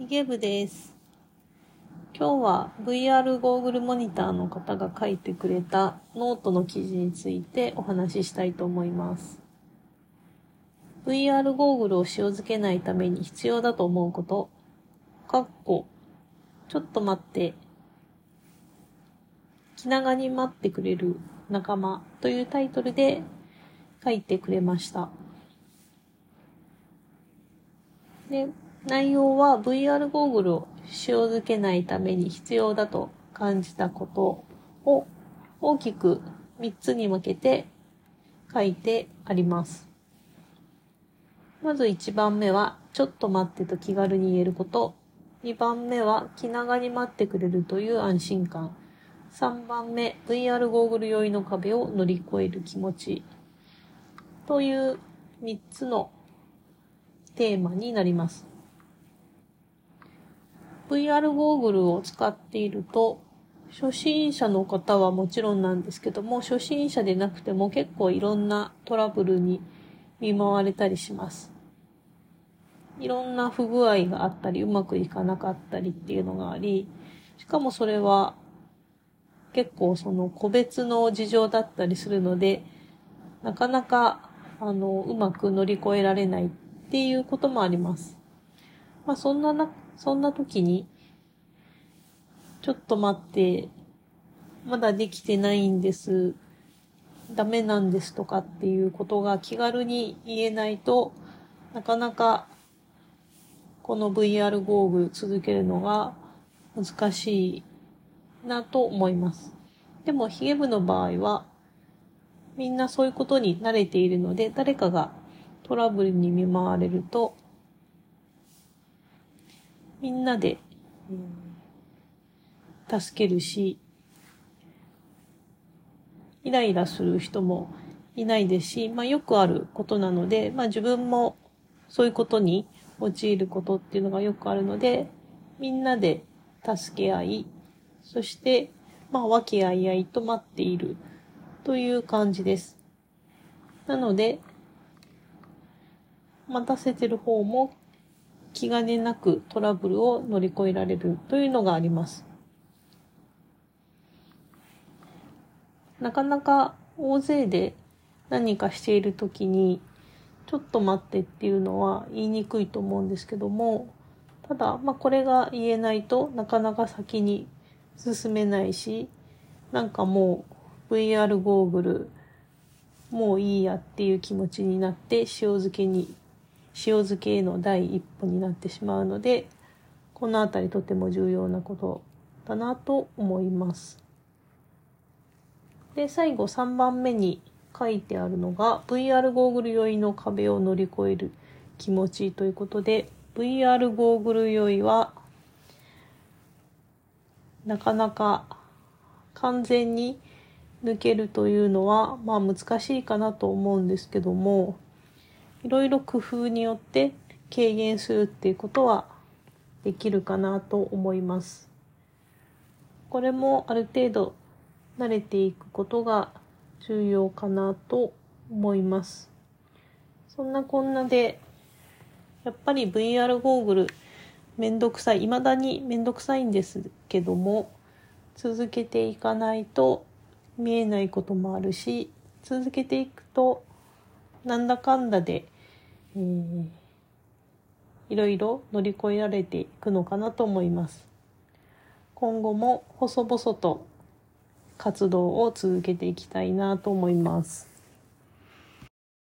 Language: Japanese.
ヒゲ部です。今日は VR ゴーグルモニターの方が書いてくれたノートの記事についてお話ししたいと思います。VR ゴーグルを塩漬けないために必要だと思うこと。かっこ、ちょっと待って。気長に待ってくれる仲間というタイトルで書いてくれました。で、内容は VR ゴーグルを塩漬けないために必要だと感じたことを大きく3つに分けて書いてあります。まず1番目は、ちょっと待ってと気軽に言えること。2番目は、気長に待ってくれるという安心感。3番目、VR ゴーグル酔いの壁を乗り越える気持ち。という3つのテーマになります。VR ゴーグルを使っていると、初心者の方はもちろんなんですけども、初心者でなくても結構いろんなトラブルに見舞われたりします。いろんな不具合があったり、うまくいかなかったりっていうのがあり、しかもそれは結構その個別の事情だったりするので、なかなかあのうまく乗り越えられないっていうこともあります。まあそんなな、そんな時に、ちょっと待って、まだできてないんです。ダメなんですとかっていうことが気軽に言えないとなかなかこの VR ゴーグル続けるのが難しいなと思います。でもヒゲ部の場合はみんなそういうことに慣れているので誰かがトラブルに見舞われるとみんなで、助けるしイライラする人もいないですし、まあよくあることなので、まあ自分もそういうことに陥ることっていうのがよくあるので、みんなで助け合い、そして、まあ和気あいあいと待っているという感じです。なので、待たせてる方も気兼ねなくトラブルを乗り越えられるというのがあります。なかなか大勢で何かしているときに、ちょっと待ってっていうのは言いにくいと思うんですけども、ただ、まあこれが言えないとなかなか先に進めないし、なんかもう VR ゴーグル、もういいやっていう気持ちになって塩漬けに、塩漬けへの第一歩になってしまうので、このあたりとても重要なことだなと思います。で、最後3番目に書いてあるのが VR ゴーグル酔いの壁を乗り越える気持ちということで VR ゴーグル酔いはなかなか完全に抜けるというのはまあ難しいかなと思うんですけどもいろいろ工夫によって軽減するっていうことはできるかなと思います。これもある程度慣れていくことが重要かなと思います。そんなこんなで、やっぱり VR ゴーグルめんどくさい、未だにめんどくさいんですけども、続けていかないと見えないこともあるし、続けていくと、なんだかんだで、えー、いろいろ乗り越えられていくのかなと思います。今後も細々と活動を続けていきたいなと思います。